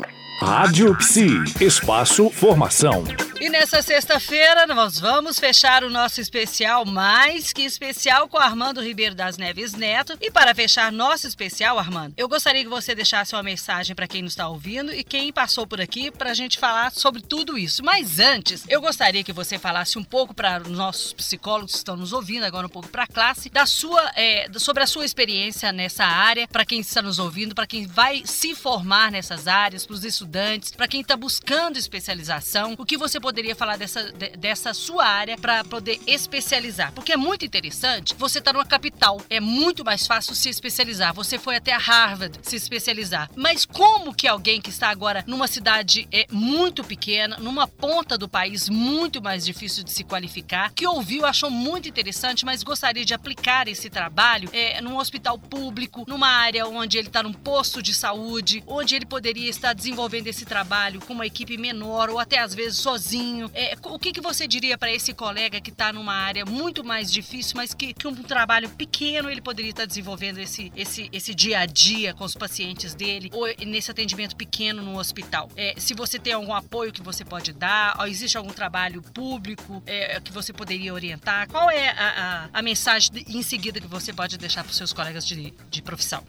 you Rádio Psi, espaço formação. E nessa sexta-feira nós vamos fechar o nosso especial mais que especial com Armando Ribeiro das Neves Neto. E para fechar nosso especial, Armando, eu gostaria que você deixasse uma mensagem para quem nos está ouvindo e quem passou por aqui para a gente falar sobre tudo isso. Mas antes, eu gostaria que você falasse um pouco para os nossos psicólogos que estão nos ouvindo, agora um pouco para a classe, da sua, é, sobre a sua experiência nessa área, para quem está nos ouvindo, para quem vai se formar nessas áreas, para os estudantes, para quem está buscando especialização, o que você pode poderia falar dessa, dessa sua área para poder especializar? Porque é muito interessante, você está numa capital, é muito mais fácil se especializar. Você foi até Harvard se especializar. Mas como que alguém que está agora numa cidade é, muito pequena, numa ponta do país muito mais difícil de se qualificar, que ouviu, achou muito interessante, mas gostaria de aplicar esse trabalho é, num hospital público, numa área onde ele está num posto de saúde, onde ele poderia estar desenvolvendo esse trabalho com uma equipe menor ou até às vezes sozinho. É, o que, que você diria para esse colega que está numa área muito mais difícil, mas que, que um trabalho pequeno ele poderia estar tá desenvolvendo esse, esse, esse dia a dia com os pacientes dele ou nesse atendimento pequeno no hospital? É, se você tem algum apoio que você pode dar, ou existe algum trabalho público é, que você poderia orientar? Qual é a, a, a mensagem em seguida que você pode deixar para os seus colegas de, de profissão?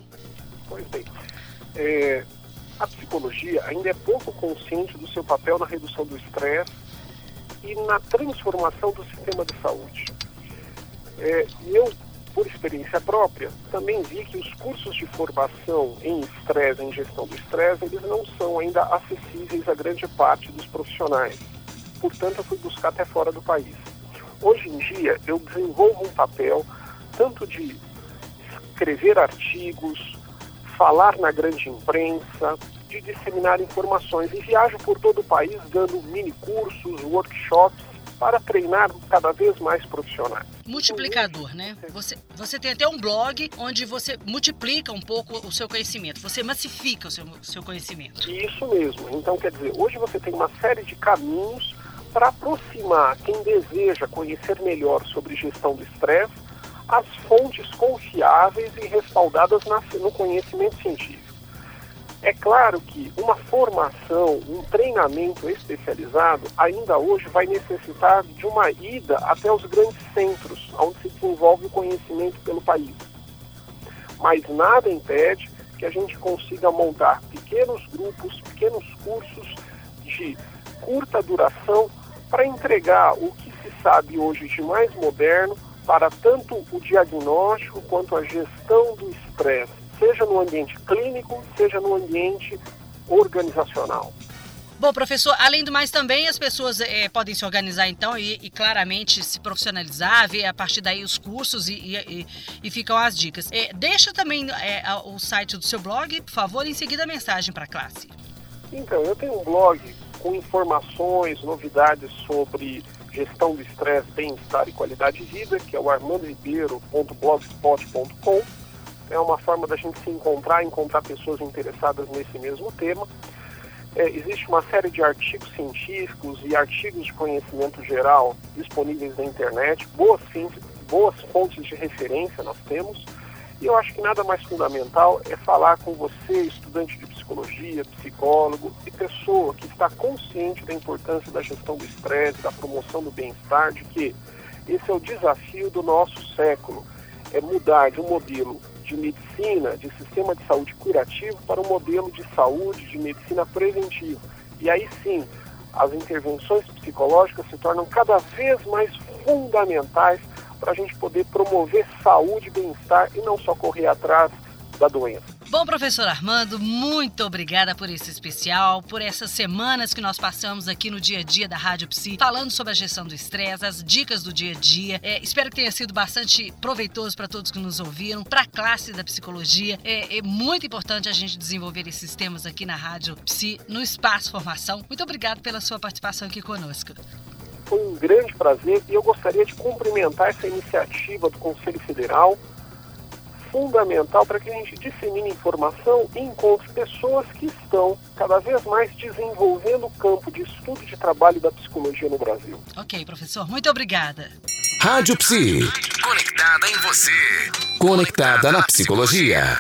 Pois bem. É, a psicologia ainda é pouco consciente do seu papel na redução do estresse e na transformação do sistema de saúde. É, eu, por experiência própria, também vi que os cursos de formação em estresse, em gestão do estresse, eles não são ainda acessíveis a grande parte dos profissionais. Portanto, eu fui buscar até fora do país. Hoje em dia, eu desenvolvo um papel tanto de escrever artigos, falar na grande imprensa, de disseminar informações. E viajo por todo o país dando mini cursos, workshops para treinar cada vez mais profissionais. Multiplicador, né? Você, você tem até um blog onde você multiplica um pouco o seu conhecimento, você massifica o seu, seu conhecimento. Isso mesmo. Então, quer dizer, hoje você tem uma série de caminhos para aproximar quem deseja conhecer melhor sobre gestão do estresse as fontes confiáveis e respaldadas no conhecimento científico. É claro que uma formação, um treinamento especializado, ainda hoje vai necessitar de uma ida até os grandes centros, onde se desenvolve o conhecimento pelo país. Mas nada impede que a gente consiga montar pequenos grupos, pequenos cursos de curta duração para entregar o que se sabe hoje de mais moderno para tanto o diagnóstico quanto a gestão do estresse, seja no ambiente clínico, seja no ambiente organizacional. Bom, professor, além do mais também as pessoas é, podem se organizar então e, e, claramente se profissionalizar, ver a partir daí os cursos e, e, e ficam as dicas. É, deixa também é, o site do seu blog, por favor, em seguida a mensagem para a classe. Então, eu tenho um blog com informações, novidades sobre gestão do estresse, bem-estar e qualidade de vida, que é o armandoribeiro.blogspot.com. É uma forma da gente se encontrar, encontrar pessoas interessadas nesse mesmo tema. É, existe uma série de artigos científicos e artigos de conhecimento geral disponíveis na internet, boas, boas fontes de referência nós temos. E eu acho que nada mais fundamental é falar com você, estudante de psicologia, psicólogo e pessoa que está consciente da importância da gestão do estresse, da promoção do bem-estar, de que esse é o desafio do nosso século, é mudar de um modelo de medicina, de sistema de saúde curativo, para um modelo de saúde, de medicina preventiva. E aí sim, as intervenções psicológicas se tornam cada vez mais fundamentais para a gente poder promover saúde e bem-estar e não só correr atrás da doença. Bom, professor Armando, muito obrigada por esse especial, por essas semanas que nós passamos aqui no dia a dia da Rádio Psi, falando sobre a gestão do estresse, as dicas do dia a dia. É, espero que tenha sido bastante proveitoso para todos que nos ouviram, para a classe da psicologia. É, é, muito importante a gente desenvolver esses temas aqui na Rádio Psi, no Espaço Formação. Muito obrigado pela sua participação aqui conosco foi um grande prazer e eu gostaria de cumprimentar essa iniciativa do Conselho Federal, fundamental para que a gente dissemine informação e encontre pessoas que estão cada vez mais desenvolvendo o campo de estudo de trabalho da psicologia no Brasil. Ok, professor, muito obrigada. Rádio Psi. Conectada em você. Conectada na psicologia.